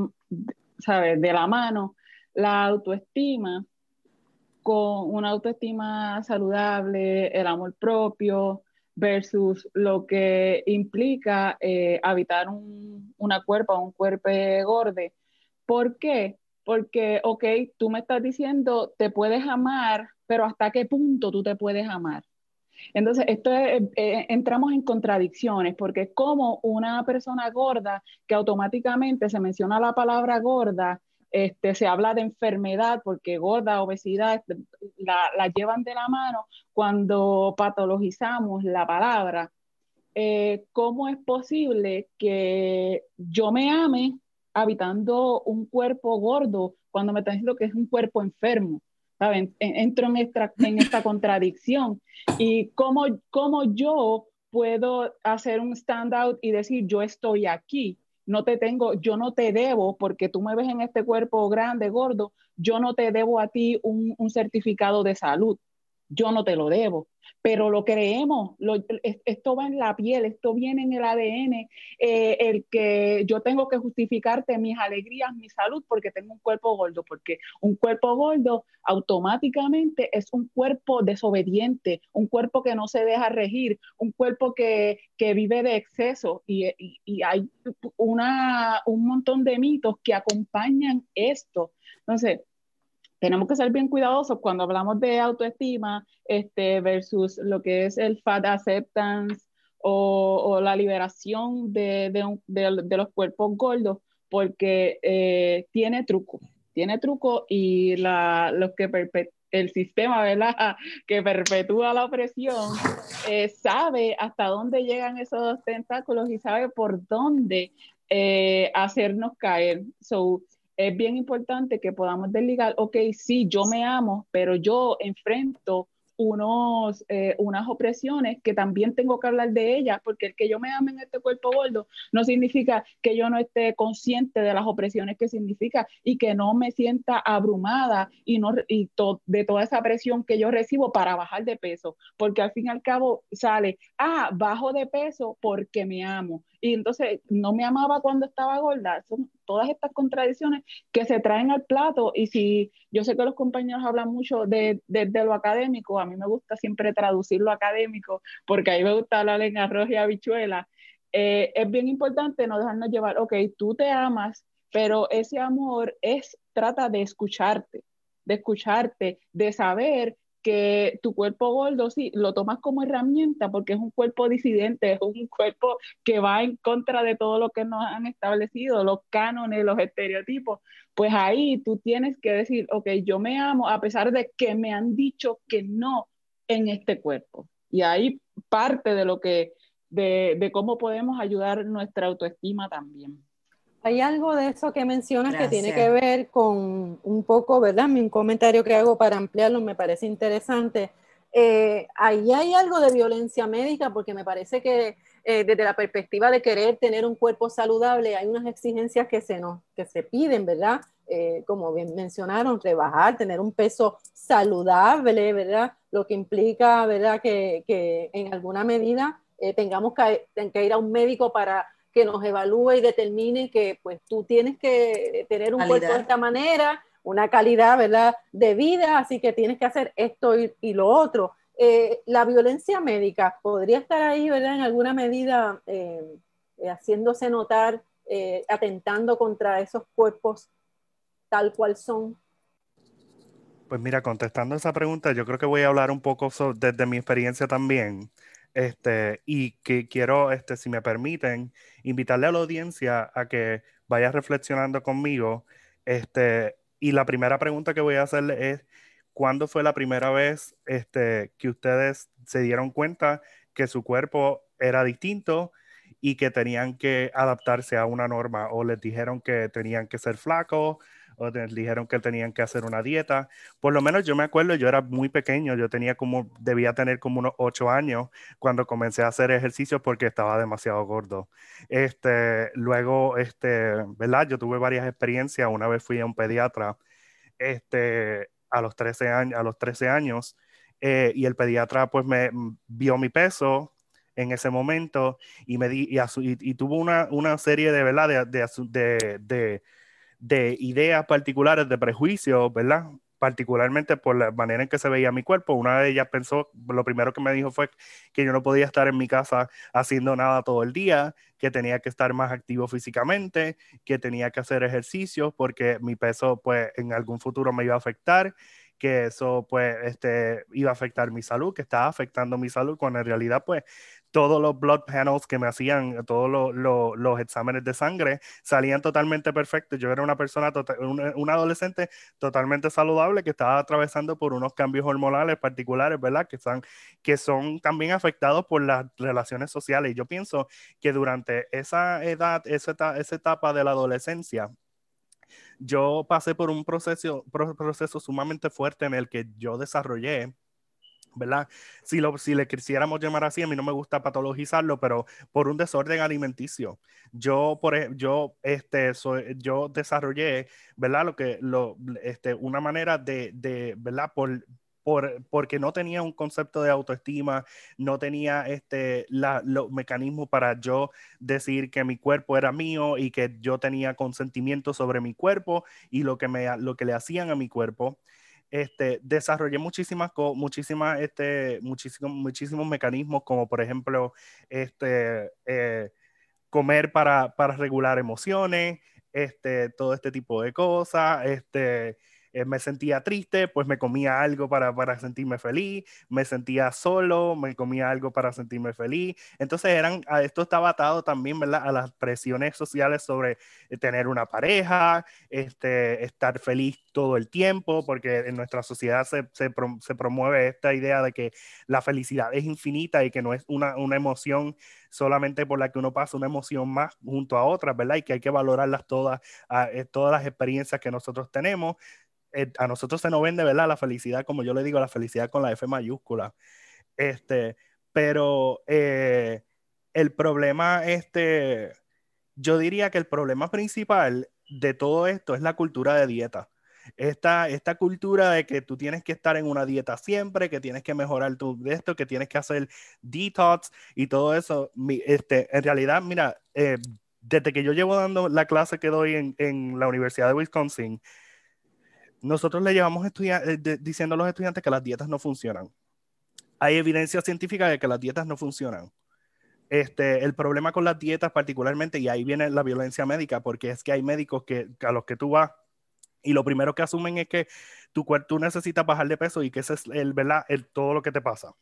¿sabes? De la mano la autoestima con una autoestima saludable, el amor propio, versus lo que implica eh, habitar un, una cuerpa, un cuerpo gordo. ¿Por qué? Porque, ok, tú me estás diciendo, te puedes amar, pero ¿hasta qué punto tú te puedes amar? Entonces, esto eh, entramos en contradicciones, porque como una persona gorda, que automáticamente se menciona la palabra gorda, este, se habla de enfermedad porque gorda, obesidad, la, llevan de la mano cuando patologizamos la palabra. Eh, ¿Cómo es posible que yo me ame habitando un cuerpo gordo cuando me están diciendo que es un cuerpo enfermo? ¿Saben? Entro en esta, en esta contradicción. ¿Y cómo, cómo yo puedo hacer un stand out y decir yo estoy aquí? No te tengo, yo no te debo, porque tú me ves en este cuerpo grande, gordo, yo no te debo a ti un, un certificado de salud, yo no te lo debo pero lo creemos, esto va en la piel, esto viene en el ADN, eh, el que yo tengo que justificarte mis alegrías, mi salud, porque tengo un cuerpo gordo, porque un cuerpo gordo automáticamente es un cuerpo desobediente, un cuerpo que no se deja regir, un cuerpo que, vive de exceso y, y hay una, un montón de mitos que acompañan esto. Entonces, tenemos que ser bien cuidadosos cuando hablamos de autoestima este, versus lo que es el fat acceptance o, la liberación de, los cuerpos gordos, porque eh, tiene truco, tiene truco y la, los que el sistema ¿verdad? [LAUGHS] que perpetúa la opresión eh, sabe hasta dónde llegan esos tentáculos y sabe por dónde eh, hacernos caer. So, es bien importante que podamos desligar, ok, sí, yo me amo, pero yo enfrento unos, eh, unas opresiones que también tengo que hablar de ellas, porque el que yo me ame en este cuerpo gordo no significa que yo no esté consciente de las opresiones que significa y que no me sienta abrumada y, no, y de toda esa presión que yo recibo para bajar de peso, porque al fin y al cabo sale, ah, bajo de peso porque me amo. Y entonces no me amaba cuando estaba gorda. Son todas estas contradicciones que se traen al plato. Y si yo sé que los compañeros hablan mucho de, lo académico, a mí me gusta siempre traducir lo académico, porque a mí me gusta hablar en arroz y habichuela. Eh, es bien importante no dejarnos llevar, ok, tú te amas, pero ese amor es, trata de escucharte, de escucharte, de saber que tu cuerpo gordo, sí, lo tomas como herramienta porque es un cuerpo disidente, es un cuerpo que va en contra de todo lo que nos han establecido, los cánones, los estereotipos, pues ahí tú tienes que decir, ok, yo me amo a pesar de que me han dicho que no en este cuerpo. Y ahí parte de lo que, de, de cómo podemos ayudar nuestra autoestima también. Hay algo de eso que mencionas que tiene que ver con un poco, ¿verdad? Un comentario que hago para ampliarlo me parece interesante. Eh, ahí hay algo de violencia médica porque me parece que eh, desde la perspectiva de querer tener un cuerpo saludable hay unas exigencias que se, nos, que se piden, ¿verdad? Eh, como bien mencionaron, rebajar, tener un peso saludable, ¿verdad? Lo que implica, ¿verdad? Que, que en alguna medida eh, tengamos que, que, ir a un médico para que nos evalúe y determine que pues tú tienes que tener un cuerpo de esta manera, una calidad, ¿verdad?, de vida, así que tienes que hacer esto y, y lo otro. Eh, la violencia médica podría estar ahí, ¿verdad?, en alguna medida eh, haciéndose notar, atentando contra esos cuerpos tal cual son. Pues mira, contestando esa pregunta, yo creo que voy a hablar un poco desde mi experiencia también. Este, y que quiero, este, si me permiten, invitarle a la audiencia a que vaya reflexionando conmigo. Este, y la primera pregunta que voy a hacerle es, ¿cuándo fue la primera vez este, que ustedes se dieron cuenta que su cuerpo era distinto y que tenían que adaptarse a una norma o les dijeron que tenían que ser flacos o dijeron que tenían que hacer una dieta. Por lo menos yo me acuerdo, yo era muy pequeño, yo tenía como, debía tener como unos ocho años cuando comencé a hacer ejercicio porque estaba demasiado gordo. Este, luego, este, ¿verdad? Yo tuve varias experiencias. Una vez fui a un pediatra, este, a los 13 años, a los 13 años, eh, y el pediatra pues me vio mi peso, en ese momento y me di, y, tuvo una, una, serie de, ¿verdad? de, de, de ideas particulares, de prejuicios, ¿verdad? particularmente por la manera en que se veía mi cuerpo. Una de ellas pensó, lo primero que me dijo fue que yo no podía estar en mi casa haciendo nada todo el día, que tenía que estar más activo físicamente, que tenía que hacer ejercicio porque mi peso pues en algún futuro me iba a afectar que eso pues este, iba a afectar mi salud, que estaba afectando mi salud, cuando en realidad pues todos los blood panels que me hacían, todos los exámenes de sangre salían totalmente perfectos. Yo era una persona, tota, un, adolescente totalmente saludable que estaba atravesando por unos cambios hormonales particulares, ¿verdad? Que son, que son también afectados por las relaciones sociales. Y yo pienso que durante esa edad, esa, esa etapa de la adolescencia, yo pasé por un proceso, proceso sumamente fuerte en el que yo desarrollé ¿verdad? Si, lo, si le quisiéramos llamar así, a mí no me gusta patologizarlo, pero por un desorden alimenticio. Yo, por yo, este, soy, yo desarrollé, ¿verdad? Lo que, lo, este, una manera de, de ¿verdad? Por, por, porque no tenía un concepto de autoestima, no tenía este, la, los mecanismos para yo decir que mi cuerpo era mío y que yo tenía consentimiento sobre mi cuerpo y lo que, me, lo que le hacían a mi cuerpo este, desarrollé muchísimas, muchísimas, este, muchísimos, mecanismos, como por ejemplo, este, eh, comer para, regular emociones, todo este tipo de cosas, eh, me sentía triste, pues me comía algo para, para, sentirme feliz, me sentía solo, me comía algo para sentirme feliz. Entonces eran, esto estaba atado también, ¿verdad? A las presiones sociales sobre eh, tener una pareja, este, estar feliz todo el tiempo, porque en nuestra sociedad se, se, se promueve esta idea de que la felicidad es infinita y que no es una, una emoción solamente por la que uno pasa una emoción más junto a otras, ¿verdad? Y que hay que valorarlas todas, eh, todas las experiencias que nosotros tenemos. Eh, a nosotros se nos vende, ¿verdad? La felicidad, como yo le digo, la felicidad con la F mayúscula. Este, pero eh, el problema, este, yo diría que el problema principal de todo esto es la cultura de dieta. Esta, esta cultura de que tú tienes que estar en una dieta siempre, que tienes que mejorar tu de esto, que tienes que hacer detox y todo eso. este, en realidad, mira, eh, desde que yo llevo dando la clase que doy en, en la Universidad de Wisconsin, nosotros le llevamos eh, diciendo a los estudiantes que las dietas no funcionan. Hay evidencia científica de que las dietas no funcionan. Este, el problema con las dietas particularmente, y ahí viene la violencia médica, porque es que hay médicos que, a los que tú vas y lo primero que asumen es que tu cuerpo necesitas bajar de peso y que ese es el, ¿verdad? El, todo lo que te pasa.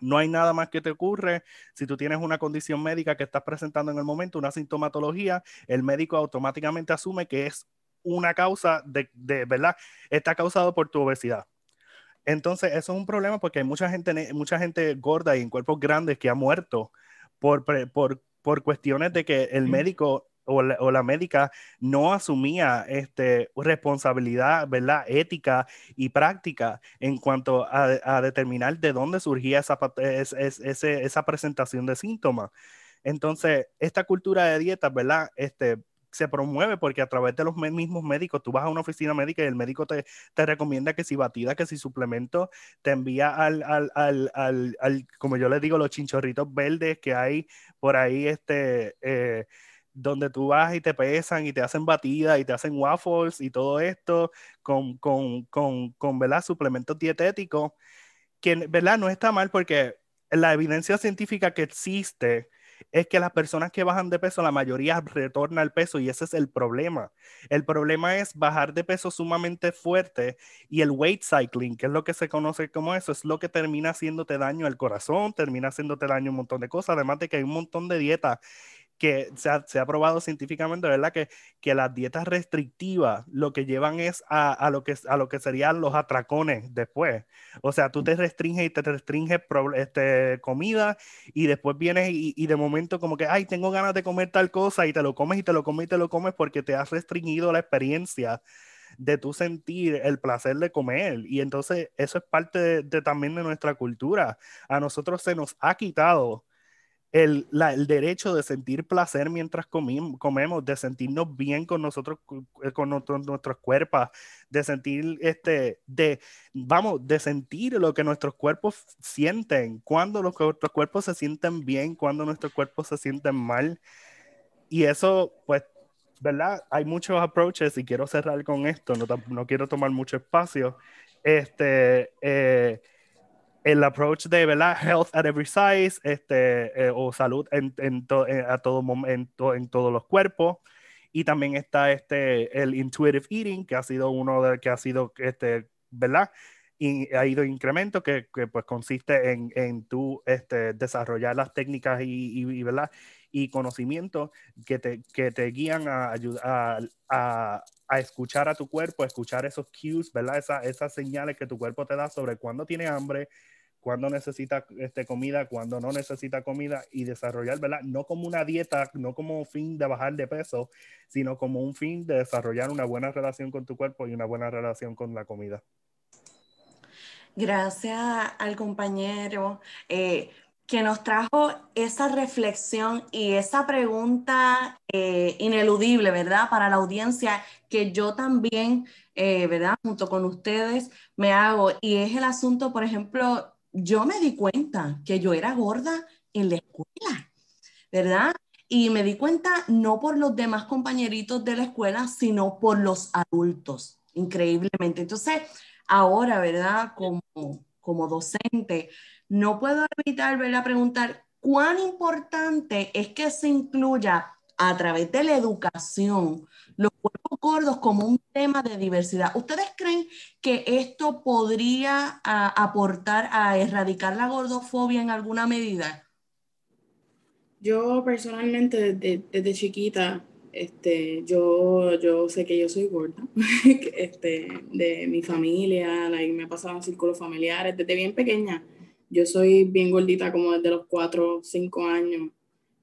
No hay nada más que te ocurre si tú tienes una condición médica que estás presentando en el momento, una sintomatología, el médico automáticamente asume que es una causa de, de, ¿verdad? Está causado por tu obesidad. Entonces, eso es un problema porque hay mucha gente, mucha gente gorda y en cuerpos grandes que ha muerto por, por, por cuestiones de que el médico o la, o la, médica no asumía este, responsabilidad, ¿verdad? Ética y práctica en cuanto a, a determinar de dónde surgía esa, es, esa presentación de síntomas. Entonces, esta cultura de dieta, ¿verdad? Este, se promueve porque a través de los mismos médicos, tú vas a una oficina médica y el médico te, te recomienda que si batida, que si suplemento, te envía al, al, al, al, como yo le digo, los chinchorritos verdes que hay por ahí, este, eh, donde tú vas y te pesan y te hacen batida y te hacen waffles y todo esto con, con, con, con ¿verdad? suplementos dietéticos, que ¿verdad? no está mal porque la evidencia científica que existe es que las personas que bajan de peso, la mayoría retorna al peso y ese es el problema. El problema es bajar de peso sumamente fuerte y el weight cycling, que es lo que se conoce como eso, es lo que termina haciéndote daño al corazón, termina haciéndote daño un montón de cosas, además de que hay un montón de dietas que se ha, se ha, probado científicamente, ¿verdad? Que, que las dietas restrictivas lo que llevan es a, a, lo que, a lo que serían los atracones después. O sea, tú te restringes y te restringes este, comida y después vienes y, y, de momento como que, ay, tengo ganas de comer tal cosa y te lo comes y te lo comes y te lo comes porque te has restringido la experiencia de tú sentir el placer de comer. Y entonces eso es parte de, de también de nuestra cultura. A nosotros se nos ha quitado el, el, derecho de sentir placer mientras comemos, de sentirnos bien con nosotros, eh, con nuestros cuerpos, de sentir, este, de, vamos, de sentir lo que nuestros cuerpos sienten, cuando los, nuestros cuerpos se sienten bien, cuando nuestros cuerpos se sienten mal. Y eso, pues, ¿verdad? Hay muchos approaches y quiero cerrar con esto, no, no quiero tomar mucho espacio. Este, eh, el approach de ¿verdad? health at every size este, eh, o salud en, en, to, en, a todo momento en todos los cuerpos. Y también está este el intuitive eating que ha sido uno de que ha sido este verdad y ha ido incremento que, que pues consiste en, en tú este, desarrollar las técnicas y, y, verdad y conocimientos que te, que te guían a, a, a, a, escuchar a tu cuerpo, escuchar esos cues, ¿verdad? Esa, esas señales que tu cuerpo te da sobre cuándo tiene hambre, cuándo necesita este, comida, cuándo no necesita comida y desarrollar, ¿verdad? No como una dieta, no como fin de bajar de peso, sino como un fin de desarrollar una buena relación con tu cuerpo y una buena relación con la comida. Gracias al compañero eh, que nos trajo esa reflexión y esa pregunta eh, ineludible, ¿verdad? Para la audiencia que yo también, eh, ¿verdad? Junto con ustedes me hago. Y es el asunto, por ejemplo, yo me di cuenta que yo era gorda en la escuela, ¿verdad? Y me di cuenta no por los demás compañeritos de la escuela, sino por los adultos, increíblemente. Entonces, ahora, ¿verdad? Como, como docente, no puedo evitar, ¿verdad? Preguntar, ¿cuán importante es que se incluya a través de la educación los cuerpos gordos como un tema de diversidad. ¿Ustedes creen que esto podría aportar a erradicar la gordofobia en alguna medida? Yo personalmente desde, desde chiquita, este, yo, yo sé que yo soy gorda, [LAUGHS] este, de mi familia, me ha pasado en círculos familiares, desde bien pequeña. Yo soy bien gordita como desde los 4 5 años.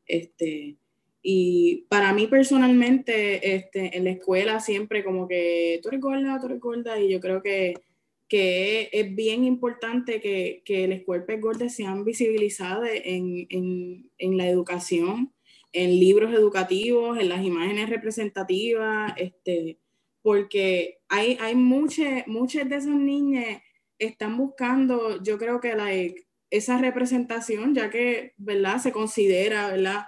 Este, y para mí personalmente, este, en la escuela siempre como que tú eres gorda, tú eres gorda, y yo creo que, que es bien importante que, que las cuerpos gordas sean visibilizadas en, en, en, la educación, en libros educativos, en las imágenes representativas, este, porque hay, hay muchas, muchas de esas niñas están buscando, yo creo que like, esa representación, ya que, ¿verdad? Se considera, ¿verdad?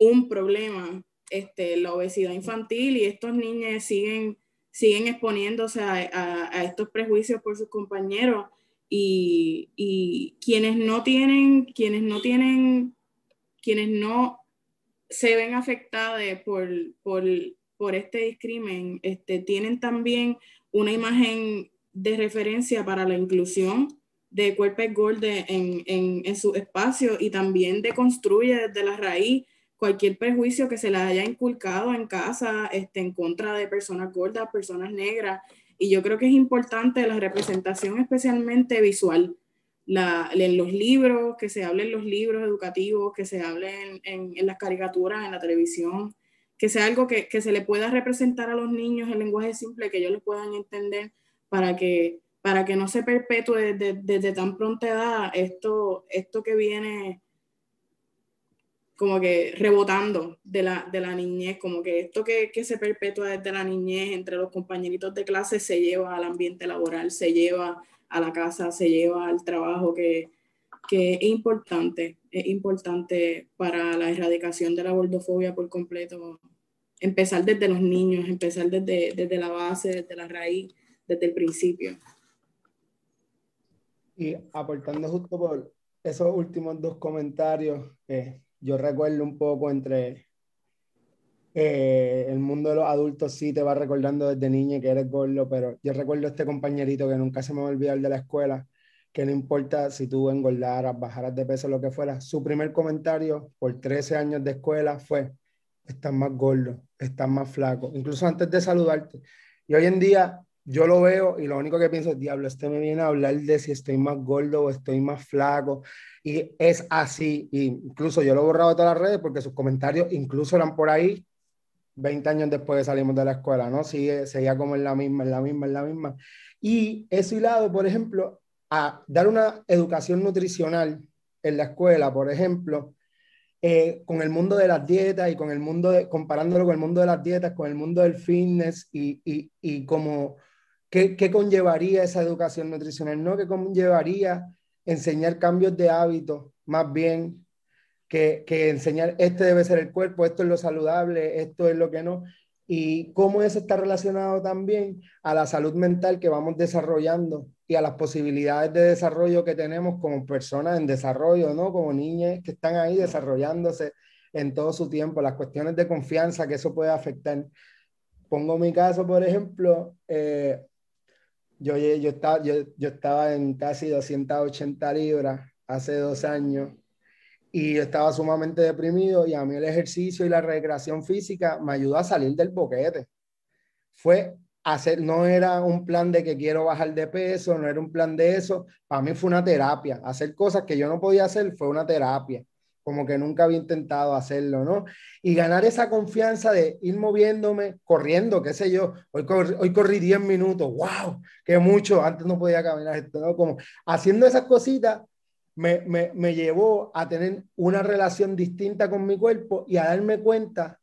un problema, este, la obesidad infantil y estos niños siguen, siguen exponiéndose a, a, estos prejuicios por sus compañeros y, y, quienes no tienen, quienes no tienen, quienes no se ven afectados por, por, por este discrimen, este, tienen también una imagen de referencia para la inclusión de cuerpos gordos en, en, en su espacio y también deconstruye desde la raíz cualquier prejuicio que se le haya inculcado en casa este, en contra de personas gordas, personas negras. Y yo creo que es importante la representación especialmente visual. La, en los libros, que se hable en los libros educativos, que se hable en, en, las caricaturas, en la televisión, que sea algo que, que, se le pueda representar a los niños en lenguaje simple, que ellos lo puedan entender para que, para que no se perpetúe desde, desde tan pronta edad esto, esto que viene como que rebotando de la, de la niñez, como que esto que, que, se perpetúa desde la niñez entre los compañeritos de clase se lleva al ambiente laboral, se lleva a la casa, se lleva al trabajo, que, que es importante, es importante para la erradicación de la gordofobia por completo. Empezar desde los niños, empezar desde, desde la base, desde la raíz, desde el principio. Y aportando justo por esos últimos dos comentarios, eh, yo recuerdo un poco entre eh, el mundo de los adultos, sí te va recordando desde niño que eres gordo, pero yo recuerdo este compañerito que nunca se me va a olvidar de la escuela, que no importa si tú engordaras, bajaras de peso, lo que fuera, su primer comentario por 13 años de escuela fue, estás más gordo, estás más flaco, incluso antes de saludarte. Y hoy en día yo lo veo y lo único que pienso es, diablo, este me viene a hablar de si estoy más gordo o estoy más flaco. Y es así. Incluso yo lo he borrado de todas las redes porque sus comentarios incluso eran por ahí 20 años después de salimos de la escuela, ¿no? Sigue, seguía como en la misma, en la misma, en la misma. Y eso hilado, por ejemplo, a dar una educación nutricional en la escuela, por ejemplo, eh, con el mundo de las dietas y con el mundo de, comparándolo con el mundo de las dietas, con el mundo del fitness y, y, y como ¿Qué, ¿Qué, conllevaría esa educación nutricional? ¿No? ¿Qué conllevaría enseñar cambios de hábitos más bien que, que, enseñar este debe ser el cuerpo, esto es lo saludable, esto es lo que no? Y cómo eso está relacionado también a la salud mental que vamos desarrollando y a las posibilidades de desarrollo que tenemos como personas en desarrollo, ¿no? Como niñas que están ahí desarrollándose en todo su tiempo, las cuestiones de confianza que eso puede afectar. Pongo mi caso, por ejemplo, eh, yo, yo, estaba, yo, yo estaba en casi 280 libras hace dos años y yo estaba sumamente deprimido y a mí el ejercicio y la recreación física me ayudó a salir del boquete. Fue hacer, no era un plan de que quiero bajar de peso, no era un plan de eso, para mí fue una terapia. Hacer cosas que yo no podía hacer fue una terapia como que nunca había intentado hacerlo, ¿no? Y ganar esa confianza de ir moviéndome, corriendo, qué sé yo, hoy, hoy corrí 10 minutos, wow, qué mucho, antes no podía caminar esto, ¿no? Como haciendo esas cositas me, me, me llevó a tener una relación distinta con mi cuerpo y a darme cuenta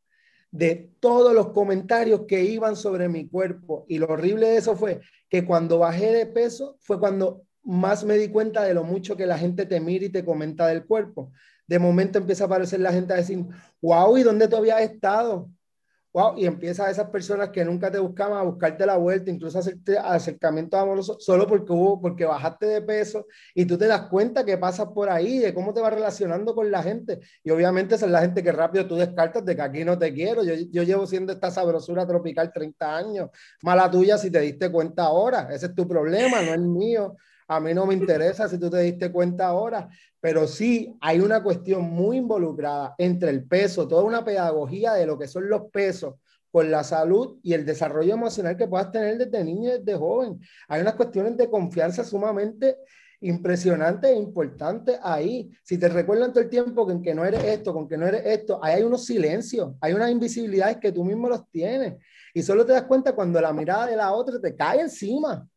de todos los comentarios que iban sobre mi cuerpo. Y lo horrible de eso fue que cuando bajé de peso fue cuando más me di cuenta de lo mucho que la gente te mira y te comenta del cuerpo de momento empieza a aparecer la gente a decir, wow, ¿y dónde tú habías estado? Wow, y empieza a esas personas que nunca te buscaban a buscarte la vuelta, incluso hacerte acercamientos amorosos, solo porque hubo, porque bajaste de peso y tú te das cuenta que pasas por ahí, de cómo te vas relacionando con la gente. Y obviamente esa es la gente que rápido tú descartas de que aquí no te quiero. Yo, yo llevo siendo esta sabrosura tropical 30 años. Mala tuya si te diste cuenta ahora. Ese es tu problema, no es mío. A mí no me interesa si tú te diste cuenta ahora, pero sí hay una cuestión muy involucrada entre el peso, toda una pedagogía de lo que son los pesos con la salud y el desarrollo emocional que puedas tener desde niño y desde joven. Hay unas cuestiones de confianza sumamente impresionantes e importantes ahí. Si te recuerdan todo el tiempo con que no eres esto, con que no eres esto, ahí hay unos silencios, hay unas invisibilidades que tú mismo los tienes. Y solo te das cuenta cuando la mirada de la otra te cae encima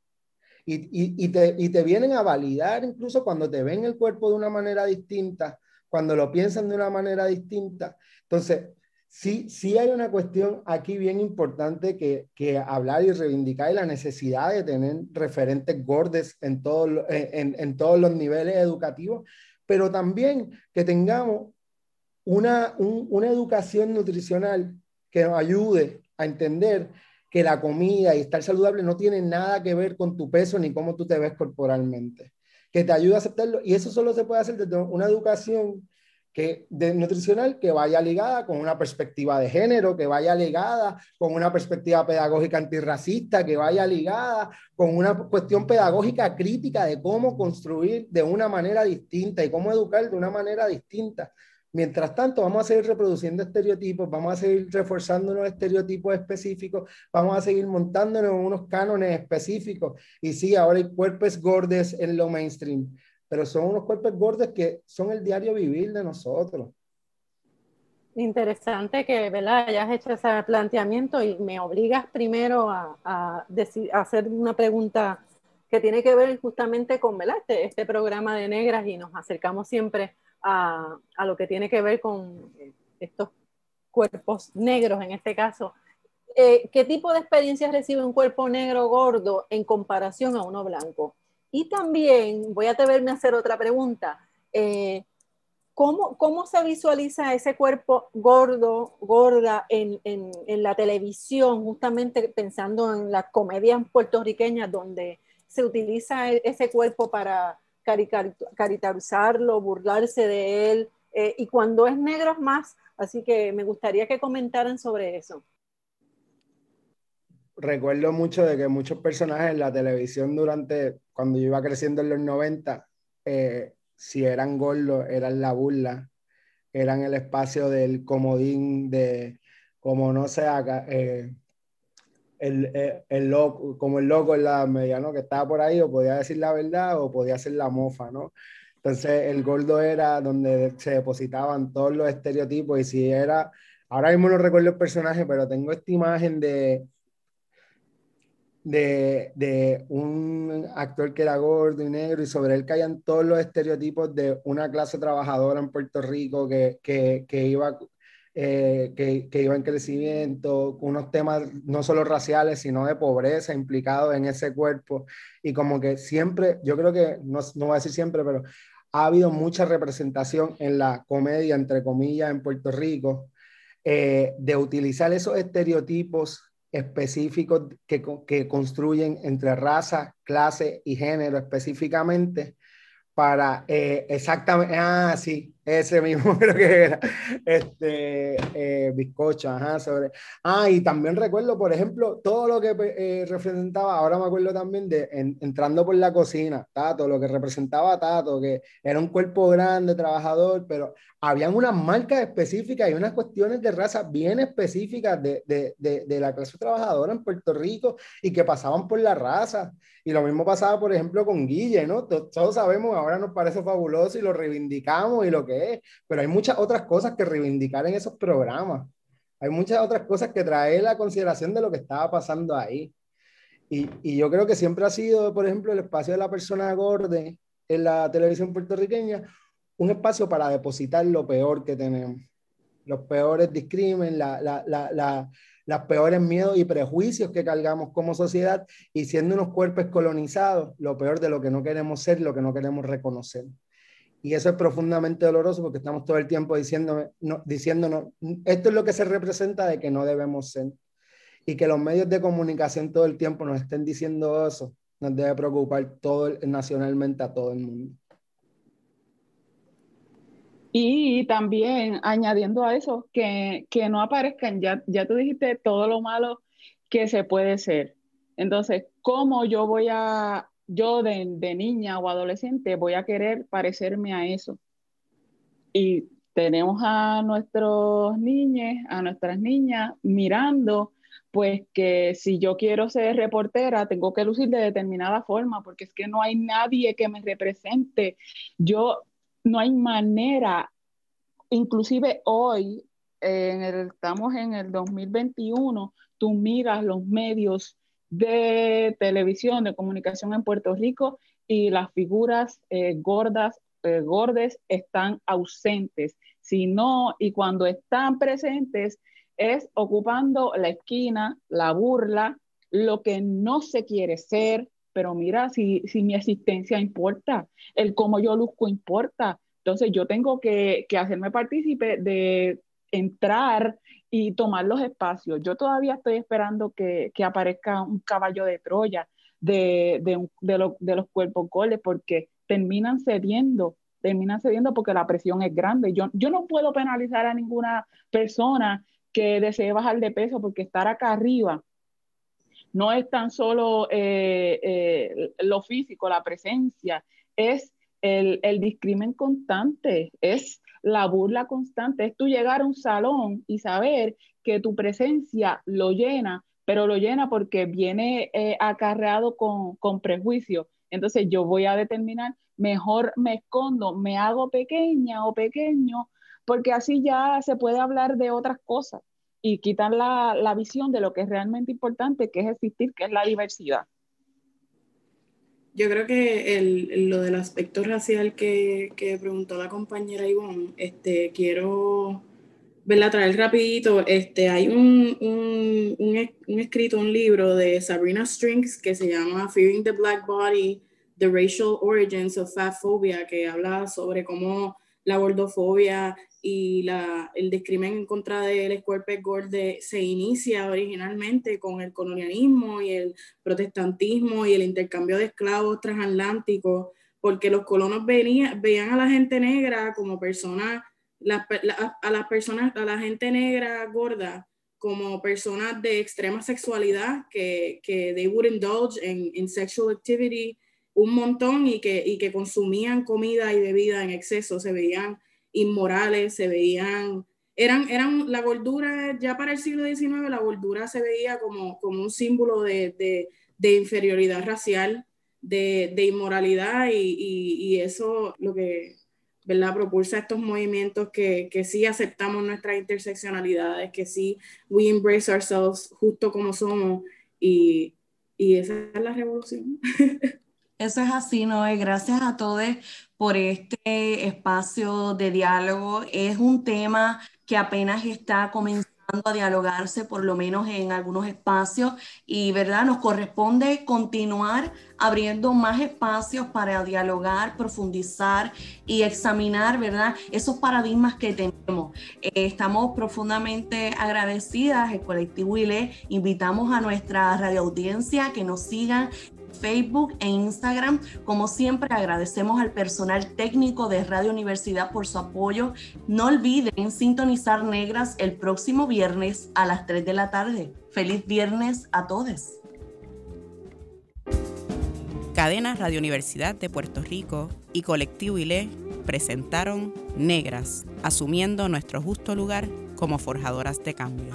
y, te, y te vienen a validar incluso cuando te ven el cuerpo de una manera distinta, cuando lo piensan de una manera distinta. Entonces, sí, sí hay una cuestión aquí bien importante que, que hablar y reivindicar y la necesidad de tener referentes gordes en, todo, en, en todos los niveles educativos, pero también que tengamos una, una educación nutricional que nos ayude a entender que la comida y estar saludable no tiene nada que ver con tu peso ni cómo tú te ves corporalmente, que te ayuda a aceptarlo. Y eso solo se puede hacer desde una educación que, de, nutricional que vaya ligada con una perspectiva de género, que vaya ligada con una perspectiva pedagógica antirracista, que vaya ligada con una cuestión pedagógica crítica de cómo construir de una manera distinta y cómo educar de una manera distinta. Mientras tanto, vamos a seguir reproduciendo estereotipos, vamos a seguir reforzando unos estereotipos específicos, vamos a seguir montándonos unos cánones específicos. Y sí, ahora hay cuerpos gordes en lo mainstream, pero son unos cuerpos gordos que son el diario vivir de nosotros. Interesante que ¿verdad? hayas hecho ese planteamiento y me obligas primero a, decir, a hacer una pregunta que tiene que ver justamente con ¿verdad? Este, este programa de negras y nos acercamos siempre a, a lo que tiene que ver con estos cuerpos negros en este caso, eh, ¿qué tipo de experiencias recibe un cuerpo negro gordo en comparación a uno blanco? Y también voy a atreverme a hacer otra pregunta. Eh, ¿cómo, ¿cómo, se visualiza ese cuerpo gordo, gorda en, en, en, la televisión, justamente pensando en las comedias puertorriqueñas donde se utiliza e, ese cuerpo para caricaturizarlo, burlarse de él? Eh, y cuando es negro más, así que me gustaría que comentaran sobre eso recuerdo mucho de que muchos personajes en la televisión durante, cuando yo iba creciendo en los 90, eh, si eran gordos, eran la burla, eran el espacio del comodín, de como no sea, eh, el, eh, el, loco, como el loco en la media, ¿no? Que estaba por ahí, o podía decir la verdad o podía ser la mofa, ¿no? Entonces el gordo era donde se depositaban todos los estereotipos y si era, ahora mismo no recuerdo el personaje, pero tengo esta imagen de de, de, un actor que era gordo y negro y sobre él caían todos los estereotipos de una clase trabajadora en Puerto Rico que, que, que iba, eh, que, que, iba en crecimiento, unos temas no solo raciales, sino de pobreza implicados en ese cuerpo. Y como que siempre, yo creo que, no, no voy a decir siempre, pero ha habido mucha representación en la comedia, entre comillas, en Puerto Rico, eh, de utilizar esos estereotipos específicos que, que construyen entre raza, clase y género específicamente para eh, exactamente, ah, sí, ese mismo [LAUGHS] creo que era, este, eh, ajá, sobre, ah, y también recuerdo, por ejemplo, todo lo que eh, representaba, ahora me acuerdo también de entrando por la cocina, Tato, lo que representaba Tato, que era un cuerpo grande, trabajador, pero habían unas marcas específicas y unas cuestiones de raza bien específicas de, de, de, de la clase trabajadora en Puerto Rico y que pasaban por la raza. Y lo mismo pasaba, por ejemplo, con Guille, ¿no? Todos sabemos, ahora nos parece fabuloso y lo reivindicamos y lo que es, pero hay muchas otras cosas que reivindicar en esos programas. Hay muchas otras cosas que traer la consideración de lo que estaba pasando ahí. Y, y yo creo que siempre ha sido, por ejemplo, el espacio de la persona gorde en la televisión puertorriqueña, un espacio para depositar lo peor que tenemos. Los peores discrimen, la, la, la, los peores miedos y prejuicios que cargamos como sociedad y siendo unos cuerpos colonizados, lo peor de lo que no queremos ser, lo que no queremos reconocer. Y eso es profundamente doloroso porque estamos todo el tiempo diciéndome, no, diciéndonos, esto es lo que se representa de que no debemos ser. Y que los medios de comunicación todo el tiempo nos estén diciendo eso, nos debe preocupar todo nacionalmente a todo el mundo. Y también añadiendo a eso, que, que no aparezcan, ya, ya tú dijiste todo lo malo que se puede ser. Entonces, ¿cómo yo voy a, yo de, niña o adolescente voy a querer parecerme a eso? Y tenemos a nuestros niños, a nuestras niñas mirando, pues que si yo quiero ser reportera, tengo que lucir de determinada forma, porque es que no hay nadie que me represente. Yo no hay manera, inclusive hoy, estamos en el 2021, tú miras los medios de televisión, de comunicación en Puerto Rico y las figuras eh, gordas, eh, gordes están ausentes. Si no, y cuando están presentes, es ocupando la esquina, la burla, lo que no se quiere ser, pero mira, si, si mi existencia importa, el cómo yo luzco importa, entonces yo tengo que, que hacerme partícipe de entrar y tomar los espacios. Yo todavía estoy esperando que, que aparezca un caballo de Troya de, de, de, de los cuerpos goles, porque terminan cediendo, terminan cediendo porque la presión es grande. Yo, yo no puedo penalizar a ninguna persona que desee bajar de peso porque estar acá arriba no es tan solo eh, eh, lo físico, la presencia, es el, el discrimen constante, es la burla constante, es tú llegar a un salón y saber que tu presencia lo llena, pero lo llena porque viene eh, acarreado con, con prejuicio. Entonces yo voy a determinar, mejor me escondo, me hago pequeña o pequeño, porque así ya se puede hablar de otras cosas y quitar la, la, visión de lo que es realmente importante, que es existir, que es la diversidad. Yo creo que el, lo del aspecto racial que, que, preguntó la compañera Ivonne, este, quiero verla traer rapidito. Este, hay un, un, un, un, escrito, un libro de Sabrina Strings que se llama Fearing the Black Body, The Racial Origins of Fat Phobia, que habla sobre cómo la gordofobia y la, el discrimen en contra del cuerpo gordo se inicia originalmente con el colonialismo y el protestantismo y el intercambio de esclavos transatlánticos, porque los colonos venían, veían a la gente negra como personas, a las personas, a la gente negra gorda como personas de extrema sexualidad que, que they would indulge en, en sexual activity un montón y que, y que consumían comida y bebida en exceso, se veían inmorales, se veían, eran, eran la gordura, ya para el siglo XIX la gordura se veía como, como un símbolo de, de, inferioridad racial, de, de inmoralidad y, y, y, eso lo que ¿verdad? propulsa estos movimientos que, que sí aceptamos nuestras interseccionalidades, que sí we embrace ourselves justo como somos y, y esa es la revolución. [LAUGHS] Eso es así, Noé. Gracias a todos por este espacio de diálogo. Es un tema que apenas está comenzando a dialogarse, por lo menos en algunos espacios, y verdad, nos corresponde continuar abriendo más espacios para dialogar, profundizar y examinar, ¿verdad? Esos paradigmas que tenemos. Eh, estamos profundamente agradecidas, el colectivo ILE, invitamos a nuestra radioaudiencia que nos sigan Facebook e Instagram. Como siempre, agradecemos al personal técnico de Radio Universidad por su apoyo. No olviden sintonizar Negras el próximo viernes a las 3 de la tarde. Feliz viernes a todos. Cadena Radio Universidad de Puerto Rico y Colectivo ILE presentaron Negras, asumiendo nuestro justo lugar como forjadoras de cambio.